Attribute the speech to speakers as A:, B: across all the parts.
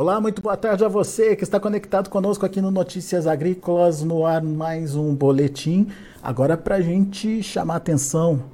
A: Olá, muito boa tarde a você que está conectado conosco aqui no Notícias Agrícolas, no ar mais um boletim. Agora para a gente chamar atenção,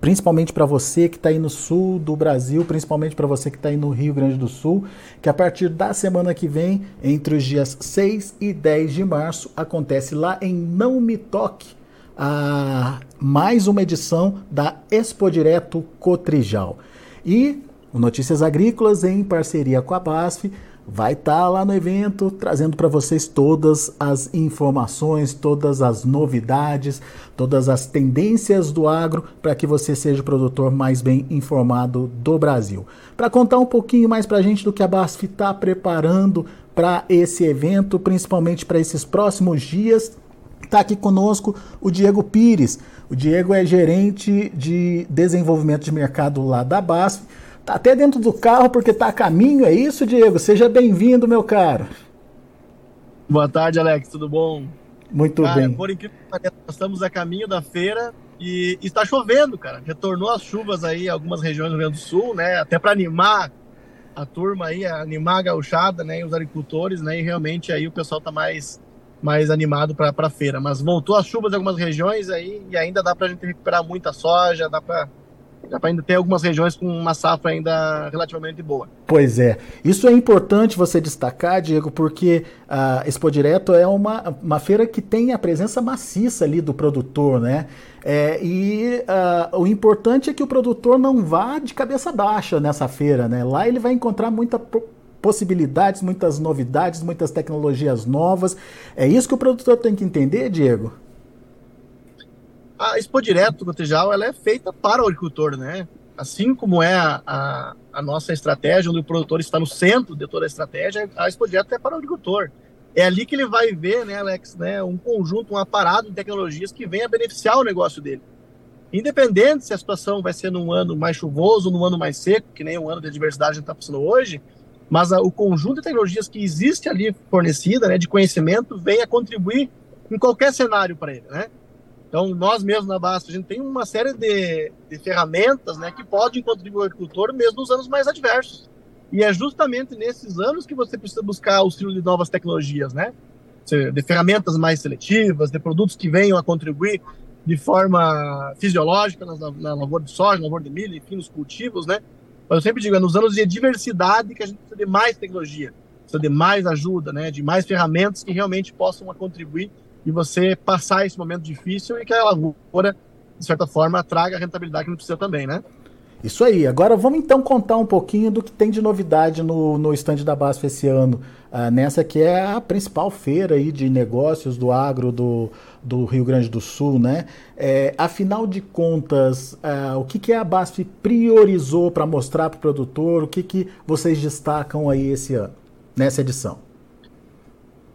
A: principalmente para você que está aí no sul do Brasil, principalmente para você que está aí no Rio Grande do Sul, que a partir da semana que vem, entre os dias 6 e 10 de março, acontece lá em Não Me Toque, a mais uma edição da Expo Direto Cotrijal. E o Notícias Agrícolas, em parceria com a BASF, vai estar tá lá no evento trazendo para vocês todas as informações, todas as novidades, todas as tendências do agro para que você seja o produtor mais bem informado do Brasil. Para contar um pouquinho mais para a gente do que a BASF está preparando para esse evento, principalmente para esses próximos dias, Está aqui conosco o Diego Pires. O Diego é gerente de desenvolvimento de mercado lá da BASF Tá até dentro do carro porque tá a caminho, é isso, Diego? Seja bem-vindo, meu caro.
B: Boa tarde, Alex, tudo bom?
A: Muito cara, bem.
B: Por incrível que pareça, nós estamos a caminho da feira e, e, está chovendo, cara. Retornou as chuvas aí em algumas regiões do Rio Grande do Sul, né? Até para animar a turma aí, animar a gauchada, né? E os agricultores, né? E realmente aí o pessoal tá mais mais animado para a feira. Mas voltou as chuvas em algumas regiões aí e ainda dá para a gente recuperar muita soja, dá para Para ainda ter algumas regiões com uma safra ainda relativamente boa.
A: Pois é. Isso é importante você destacar, Diego, porque a Expo Direto é uma, uma feira que tem a presença maciça ali do produtor, né? É, e uh, o importante é que o produtor não vá de cabeça baixa nessa feira, né? Lá ele vai encontrar muita possibilidades, muitas novidades, muitas tecnologias novas. É isso que o produtor tem que entender, Diego?
B: A Expo Direto Cotejal ela é feita para o agricultor, né? Assim como é a, a, a, nossa estratégia, onde o produtor está no centro de toda a estratégia, a Expo Direto é para o agricultor. É ali que ele vai ver, né, Alex, né, um conjunto, um aparato de tecnologias que venha beneficiar o negócio dele. Independente se a situação vai ser num ano mais chuvoso, num ano mais seco, que nem o ano de adversidade a gente está passando hoje, mas a, o conjunto de tecnologias que existe ali fornecida, né, de conhecimento, venha contribuir em qualquer cenário para ele, né? Então, nós mesmos na Basta, a gente tem uma série de, de ferramentas né, que podem contribuir ao agricultor mesmo nos anos mais adversos. E é justamente nesses anos que você precisa buscar o auxílio de novas tecnologias, né? De ferramentas mais seletivas, de produtos que venham a contribuir de forma fisiológica na, na lavoura de soja, na lavoura de milho, enfim, nos cultivos, né? Mas eu sempre digo, é nos anos de diversidade que a gente precisa de mais tecnologia, precisa de mais ajuda, né? De mais ferramentas que realmente possam contribuir e você passar esse momento difícil e que a lavoura, de certa forma, traga a rentabilidade que não precisa também, né?
A: Isso aí. Agora vamos então contar um pouquinho do que tem de novidade no, no stand da BASF esse ano. Uh, nessa que é a principal feira aí de negócios do agro do, do Rio Grande do Sul, né? É, afinal de contas, uh, o que, que a BASF priorizou para mostrar para o produtor? O que, que vocês destacam aí esse ano, nessa edição?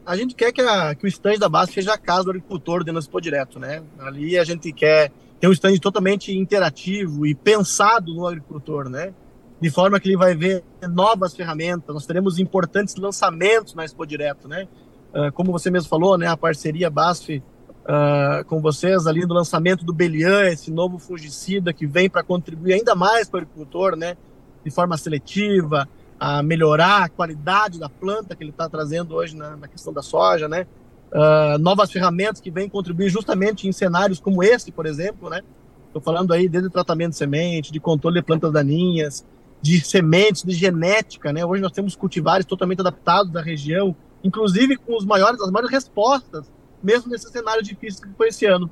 B: A gente quer que, a, que o stand da base seja a casa do agricultor dentro do Expo Direto, né? Ali a gente quer ter um stand totalmente interativo e pensado no agricultor, né? De forma que ele vai ver novas ferramentas, nós teremos importantes lançamentos na Expo Direto, né? Uh, como você mesmo falou, né? A parceria BASF uh, com vocês ali no lançamento do Belian, esse novo fungicida que vem para contribuir ainda mais para o agricultor, né? De forma seletiva, a melhorar a qualidade da planta que ele está trazendo hoje na, na, questão da soja, né? Uh, novas ferramentas que vêm contribuir justamente em cenários como esse, por exemplo, né? Estou falando aí desde tratamento de semente, de controle de plantas daninhas, de sementes, de genética, né? Hoje nós temos cultivares totalmente adaptados da região, inclusive com os maiores, as maiores respostas, mesmo nesse cenário difícil que foi esse ano.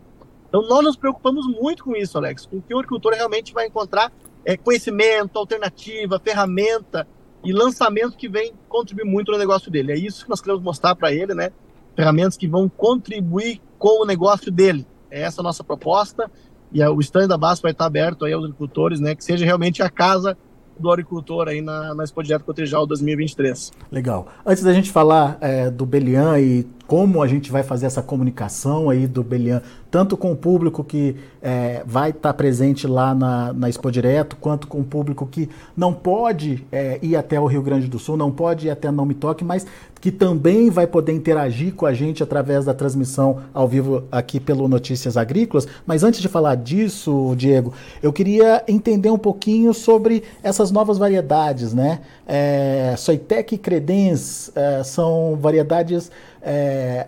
B: Então nós nos preocupamos muito com isso, Alex, com que o agricultor realmente vai encontrar é, conhecimento, alternativa, ferramenta e lançamento que vem contribuir muito no negócio dele. É isso que nós queremos mostrar para ele, né? Ferramentas que vão contribuir com o negócio dele. É essa a nossa proposta e o stand da base vai estar aberto aí aos agricultores, né? Que seja realmente a casa do agricultor aí na, na Expo Direto Cotrijal 2023.
A: Legal. Antes da gente falar é, do Belian e como a gente vai fazer essa comunicação aí do Belian, tanto com o público que é, vai estar tá presente lá na, na Expo Direto, quanto com o público que não pode é, ir até o Rio Grande do Sul, não pode ir até Não Me Toque, mas que também vai poder interagir com a gente através da transmissão ao vivo aqui pelo Notícias Agrícolas. Mas antes de falar disso, Diego, eu queria entender um pouquinho sobre essas novas variedades, né? É, Soitec e Credens é, são variedades é,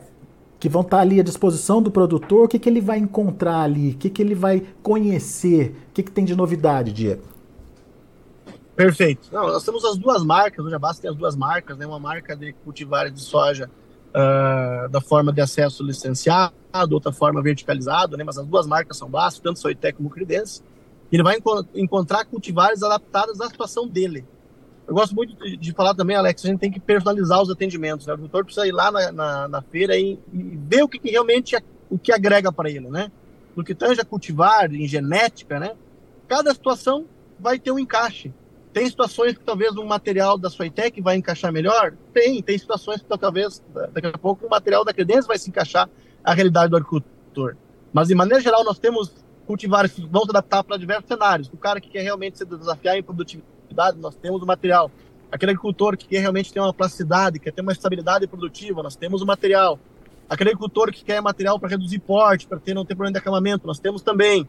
A: que vão estar ali à disposição do produtor. O que, que ele vai encontrar ali? O que, que ele vai conhecer? O que, que tem de novidade, Diego?
B: Perfeito. Não, nós temos as duas marcas, o Jabás tem as duas marcas, né? Uma marca de cultivares de soja uh, da forma de acesso licenciado, outra forma verticalizado, né? Mas as duas marcas são básicas, tanto Soitec como Credence. Ele vai enco encontrar cultivares adaptados à situação dele. Eu gosto muito de, de, falar também, Alex, a gente tem que personalizar os atendimentos. Né? O doutor precisa ir lá na, na, na feira e, e, ver o que, que realmente é, o que agrega para ele, né? No que tange a cultivar, em genética, né? Cada situação vai ter um encaixe. Tem situações que talvez um material da Soitec vai encaixar melhor? Tem. Tem situações que talvez daqui a pouco o material da Credência vai se encaixar à realidade do agricultor. Mas, de maneira geral, nós temos cultivares que vão se adaptar para diversos cenários. O cara que quer realmente se desafiar em produtividade, nós temos o material. Aquele agricultor que quer realmente ter uma plasticidade, quer ter uma estabilidade produtiva, nós temos o material. Aquele agricultor que quer material para reduzir porte, para ter, não ter problema de acamamento, nós temos também.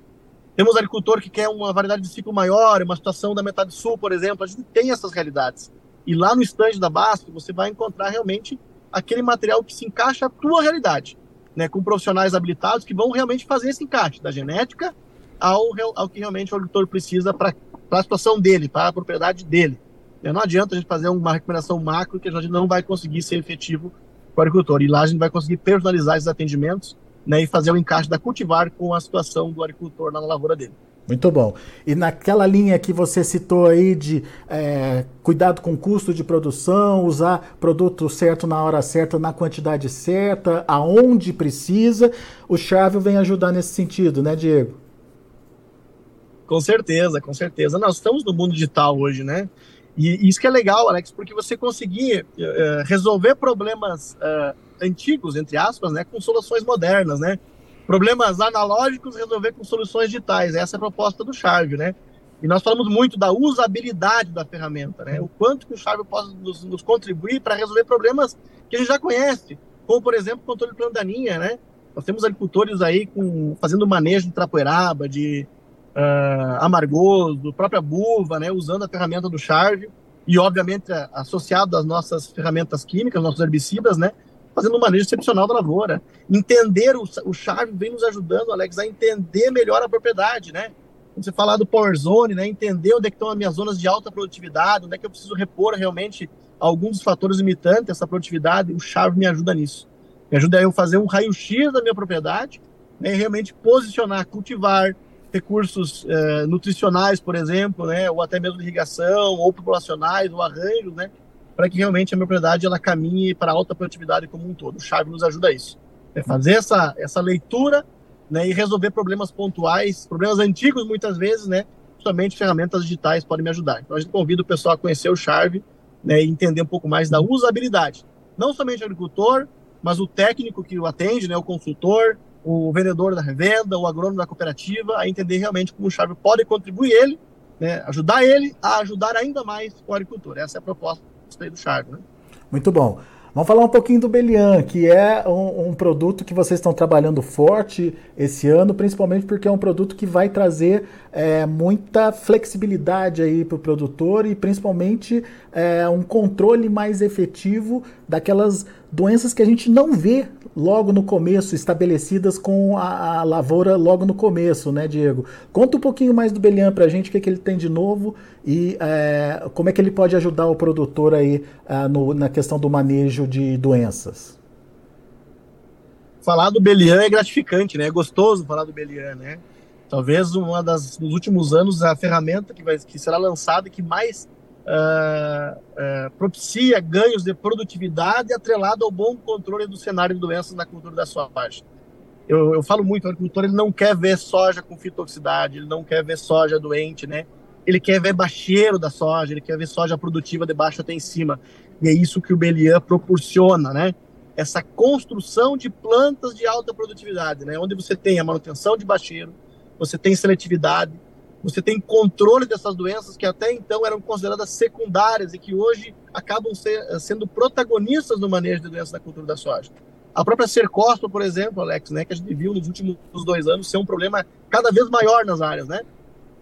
B: Temos agricultor que quer uma variedade de ciclo maior, uma situação da metade sul, por exemplo. A gente tem essas realidades. E lá no estande da Basf, você vai encontrar realmente aquele material que se encaixa à tua realidade, né? com profissionais habilitados que vão realmente fazer esse encaixe da genética ao, ao que realmente o agricultor precisa para a situação dele, para a propriedade dele. Não adianta a gente fazer uma recomendação macro que a gente não vai conseguir ser efetivo para o agricultor. E lá a gente vai conseguir personalizar esses atendimentos né, e fazer o encaixe da cultivar com a situação do agricultor na lavoura dele.
A: Muito bom. E naquela linha que você citou aí de é, cuidado com custo de produção, usar produto certo na hora certa, na quantidade certa, aonde precisa, o Chávio vem ajudar nesse sentido, né, Diego?
B: Com certeza, com certeza. Nós estamos no mundo digital hoje, né? E isso que é legal, Alex, porque você conseguir uh, resolver problemas uh, antigos, entre aspas, né, com soluções modernas, né? Problemas analógicos resolver com soluções digitais. Essa é a proposta do Charve, né? E nós falamos muito da usabilidade da ferramenta, né? O quanto que o Charve pode nos, nos contribuir para resolver problemas que a gente já conhece, como, por exemplo, controle de plano né? Nós temos agricultores aí com, fazendo manejo de trapoeraba, de uh, amargoso, própria buva, né? Usando a ferramenta do Charve e, obviamente, associado às nossas ferramentas químicas, nossos herbicidas, né? fazendo um manejo excepcional da lavoura. Entender o, o vem nos ajudando, Alex, a entender melhor a propriedade, né? Quando você falar do Power Zone, né? Entender onde é estão as minhas zonas de alta produtividade, onde é que eu preciso repor realmente alguns dos fatores limitantes essa produtividade, o chave me ajuda nisso. Me ajuda a eu fazer um raio-x da minha propriedade, né? Realmente posicionar, cultivar recursos eh, nutricionais, por exemplo, né? Ou até mesmo de irrigação, ou populacionais, ou arranjos, né? para que realmente a propriedade ela caminhe para alta produtividade como um todo. O Chave nos ajuda a isso. É fazer essa, essa leitura né, e resolver problemas pontuais, problemas antigos muitas vezes, né? Somente ferramentas digitais podem me ajudar. Então a gente convida o pessoal a conhecer o Chave né, e entender um pouco mais da usabilidade. Não somente o agricultor, mas o técnico que o atende, né, o consultor, o vendedor da revenda, o agrônomo da cooperativa, a entender realmente como o Chave pode contribuir ele, né, ajudar ele a ajudar ainda mais o agricultor. Essa é a proposta do Chago, né?
A: Muito bom. Vamos falar um pouquinho do Belian, que é um, um, produto que vocês estão trabalhando forte esse ano, principalmente porque é um produto que vai trazer é, muita flexibilidade aí para o produtor e principalmente é, um controle mais efetivo daquelas doenças que a gente não vê logo no começo, estabelecidas com a, a, lavoura logo no começo, né, Diego? Conta um pouquinho mais do Belian para a gente, o que, é que ele tem de novo e é, como é que ele pode ajudar o produtor aí é, no, na questão do manejo de doenças.
B: Falar do Belian é gratificante, né? É gostoso falar do Belian, né? Talvez uma das nos últimos anos a ferramenta que vai que será lançada que mais uh, uh, propicia ganhos de produtividade atrelado ao bom controle do cenário de doenças na cultura da soja. Eu, eu falo muito, o agricultor ele não quer ver soja com fitoxicidade, ele não quer ver soja doente, né? Ele quer ver baixeiro da soja, ele quer ver soja produtiva de baixo até em cima. E é isso que o Belian proporciona, né? essa construção de plantas de alta produtividade, né? Onde você tem a manutenção de bacheiro, você tem seletividade, você tem controle dessas doenças que até então eram consideradas secundárias e que hoje acabam ser, sendo protagonistas no manejo de doenças da cultura da soja. A própria cercospora, por exemplo, Alex, né, que a gente viu nos últimos dois anos ser um problema cada vez maior nas áreas, né?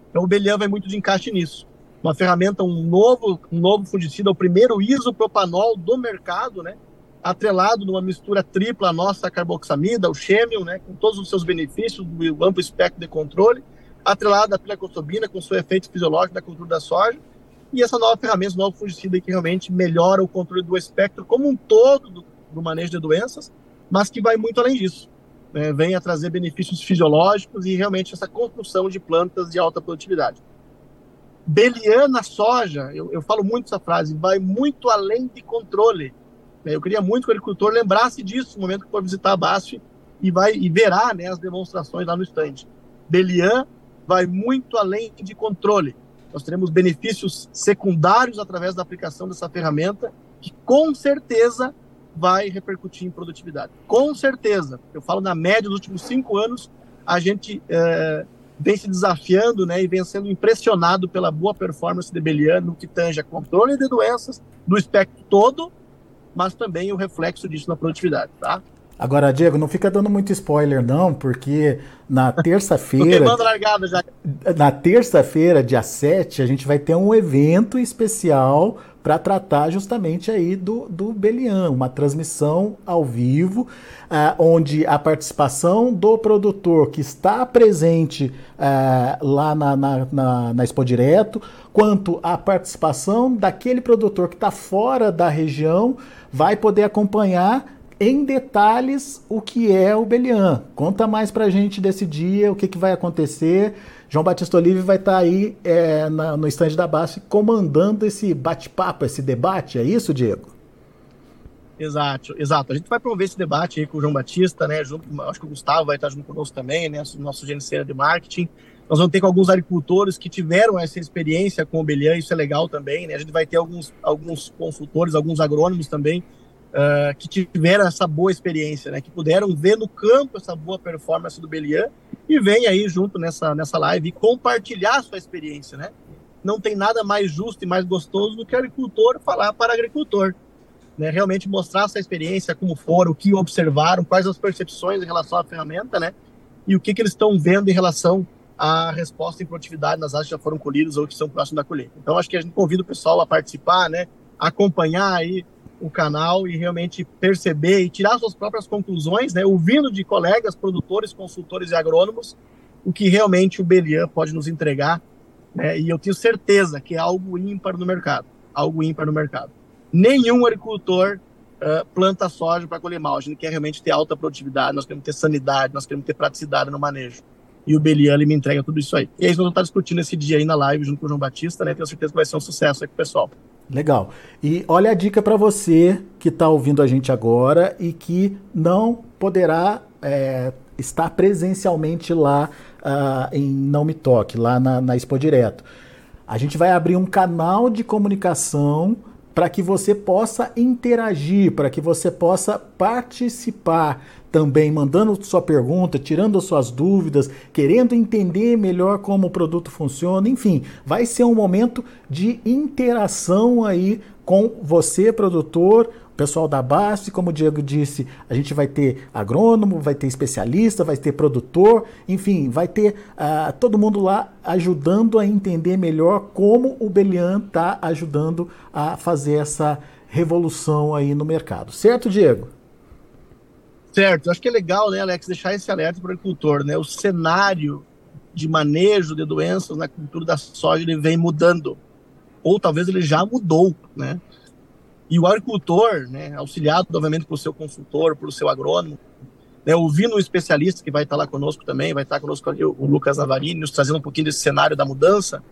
B: Então o Belian vai muito de encaixe nisso. Uma ferramenta, um novo, um novo fungicida, o primeiro isopropanol do mercado, né? Atrelado numa mistura tripla nossa carboxamida, o Chemium, né? Com todos os seus benefícios, o amplo espectro de controle atrelada à pilacostobina com seu efeito fisiológico da cultura da soja, e essa nova ferramenta, esse novo fungicida que realmente melhora o controle do espectro como um todo do, do manejo de doenças, mas que vai muito além disso. Né? Vem a trazer benefícios fisiológicos e realmente essa construção de plantas de alta produtividade. Beliana soja, eu, eu falo muito essa frase, vai muito além de controle. Né? Eu queria muito que o agricultor lembrasse disso no momento que for visitar a BASF e, vai, e verá né, as demonstrações lá no stand. Belian vai muito além de controle. Nós teremos benefícios secundários através da aplicação dessa ferramenta, que com certeza vai repercutir em produtividade. Com certeza. Eu falo na média dos últimos cinco anos, a gente é, vem se desafiando né, e vem sendo impressionado pela boa performance de Belian no que tange a controle de doenças, do espectro todo, mas também o reflexo disso na produtividade. Tá?
A: Agora, Diego, não fica dando muito spoiler, não, porque na terça-feira. na terça-feira, dia 7, a gente vai ter um evento especial para tratar justamente aí do, do Belian, uma transmissão ao vivo, uh, onde a participação do produtor que está presente uh, lá na, na, na, na Expo Direto, quanto a participação daquele produtor que está fora da região, vai poder acompanhar em detalhes o que é o Belian. Conta mais pra gente desse dia, o que, que vai acontecer. João Batista Olive vai estar tá aí é, na, no estande da base comandando esse bate-papo, esse debate, é isso, Diego?
B: Exato, exato. A gente vai promover esse debate aí com o João Batista, né? Junto, acho que o Gustavo vai estar junto conosco também, né? Nosso gerenciador de marketing. Nós vamos ter com alguns agricultores que tiveram essa experiência com o Belian, isso é legal também, né? A gente vai ter alguns, alguns consultores, alguns agrônomos também uh, que tiveram essa boa experiência, né, que puderam ver no campo essa boa performance do Belian e vem aí junto nessa, nessa live e compartilhar sua experiência, né? Não tem nada mais justo e mais gostoso do que agricultor falar para agricultor, né? Realmente mostrar essa experiência, como foram, o que observaram, quais as percepções em relação à ferramenta, né? E o que, que eles estão vendo em relação à resposta em produtividade nas áreas que já foram colhidas ou que são próximas da colheita. Então, acho que a gente convida o pessoal a participar, né? Acompanhar aí o canal e realmente perceber e tirar suas próprias conclusões, né, ouvindo de colegas, produtores, consultores e agrônomos, o que realmente o Belian pode nos entregar, né, e eu tenho certeza que é algo ímpar no mercado, algo ímpar no mercado. Nenhum agricultor uh, planta soja para colher mal, a gente quer realmente ter alta produtividade, nós queremos ter sanidade, nós queremos ter praticidade no manejo, e o Belian ele me entrega tudo isso aí. E é isso que nós vamos estar discutindo esse dia aí na live junto com o João Batista, né, tenho certeza que vai ser um sucesso aí com o pessoal.
A: Legal. E olha a dica para você que está ouvindo a gente agora e que não poderá é, estar presencialmente lá uh, em Não Me Toque, lá na, na Expo Direto. A gente vai abrir um canal de comunicação para que você possa interagir, para que você possa participar também mandando sua pergunta, tirando suas dúvidas, querendo entender melhor como o produto funciona, enfim, vai ser um momento de interação aí com você, produtor, pessoal da base, como o Diego disse, a gente vai ter agrônomo, vai ter especialista, vai ter produtor, enfim, vai ter uh, todo mundo lá ajudando a entender melhor como o Belian está ajudando a fazer essa revolução aí no mercado. Certo, Diego?
B: Certo, acho que é legal, né, Alex, deixar esse alerta para o agricultor, né? O cenário de manejo de doenças na cultura da soja ele vem mudando, ou talvez ele já mudou, né? E o agricultor, né, auxiliado, obviamente, pelo seu consultor, pelo seu agrônomo, né, ouvindo um especialista que vai estar lá conosco também, vai estar conosco o Lucas Navarini, nos trazendo um pouquinho desse cenário da mudança,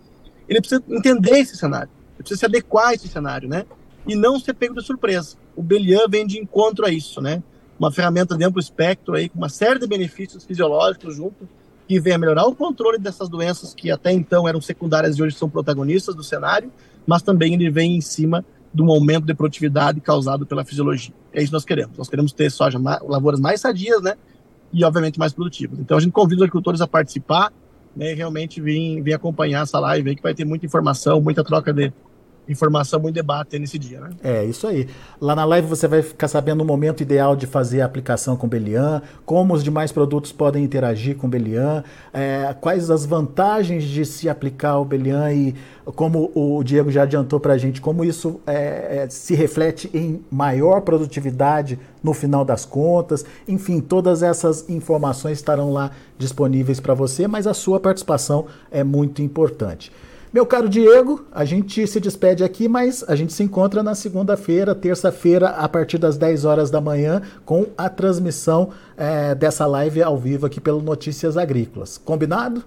B: ele precisa entender esse cenário, ele precisa se adequar a esse cenário, né? E não ser pego de surpresa. O Belian vem de encontro a isso, né? Uma ferramenta de amplo espectro aí, com uma série de benefícios fisiológicos junto, que vem a melhorar o controle dessas doenças que até então eram secundárias e hoje são protagonistas do cenário, mas também ele vem em cima de um aumento de produtividade causado pela fisiologia. É isso que nós queremos. Nós queremos ter soja, lavouras mais sadias, né? E, obviamente, mais produtivas. Então, a gente convida os agricultores a participar, né? E realmente vir, vir acompanhar essa live aí, que vai ter muita informação, muita troca de, informação, muito debate nesse dia, né?
A: É, isso aí. Lá na live você vai ficar sabendo o momento ideal de fazer a aplicação com Belian, como os demais produtos podem interagir com Belian, é, quais as vantagens de se aplicar o Belian e como o Diego já adiantou para a gente, como isso é, é, se reflete em maior produtividade no final das contas. Enfim, todas essas informações estarão lá disponíveis para você, mas a sua participação é muito importante. Meu caro Diego, a gente se despede aqui, mas a gente se encontra na segunda-feira, terça-feira, a partir das 10 horas da manhã, com a transmissão é, dessa live ao vivo aqui pelo Notícias Agrícolas. Combinado?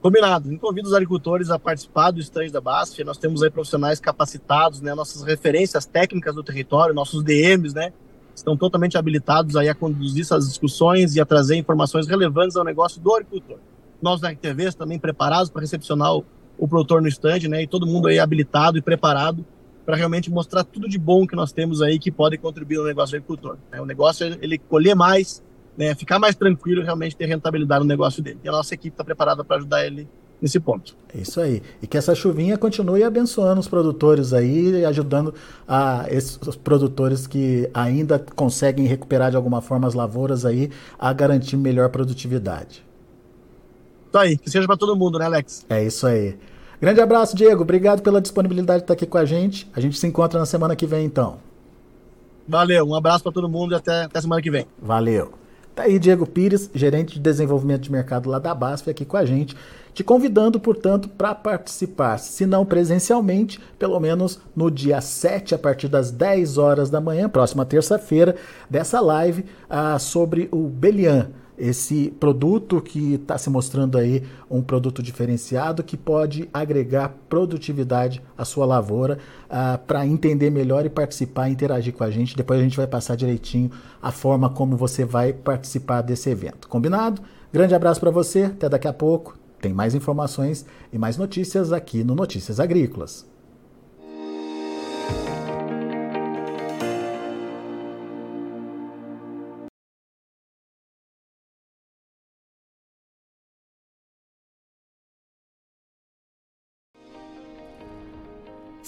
B: Combinado. Convido os agricultores a participar do stand da BASF. Nós temos aí profissionais capacitados, né, nossas referências técnicas do território, nossos DMs, né, estão totalmente habilitados aí a conduzir essas discussões e a trazer informações relevantes ao negócio do agricultor nós da RTV também preparados para recepcionar o, o produtor no estande, né? E todo mundo aí habilitado e preparado para realmente mostrar tudo de bom que nós temos aí que pode contribuir no negócio do agricultor. Né? O negócio é ele colher mais, né? ficar mais tranquilo realmente ter rentabilidade no negócio dele. E a nossa equipe está preparada para ajudar ele nesse ponto.
A: É isso aí. E que essa chuvinha continue abençoando os produtores aí ajudando a esses produtores que ainda conseguem recuperar de alguma forma as lavouras aí a garantir melhor produtividade.
B: Tá aí, que seja para todo mundo, né, Alex?
A: É isso aí. Grande abraço, Diego. Obrigado pela disponibilidade de estar aqui com a gente. A gente se encontra na semana que vem, então.
B: Valeu, um abraço para todo mundo e até, até semana que vem.
A: Valeu. Tá aí Diego Pires, gerente de desenvolvimento de mercado lá da BASF, aqui com a gente, te convidando, portanto, para participar, se não presencialmente, pelo menos no dia 7, a partir das 10 horas da manhã, próxima terça-feira, dessa live ah, sobre o Belian esse produto que está se mostrando aí um produto diferenciado que pode agregar produtividade à sua lavoura uh, para entender melhor e participar, interagir com a gente. Depois a gente vai passar direitinho a forma como você vai participar desse evento. Combinado? Grande abraço para você, até daqui a pouco. Tem mais informações e mais notícias aqui no Notícias Agrícolas.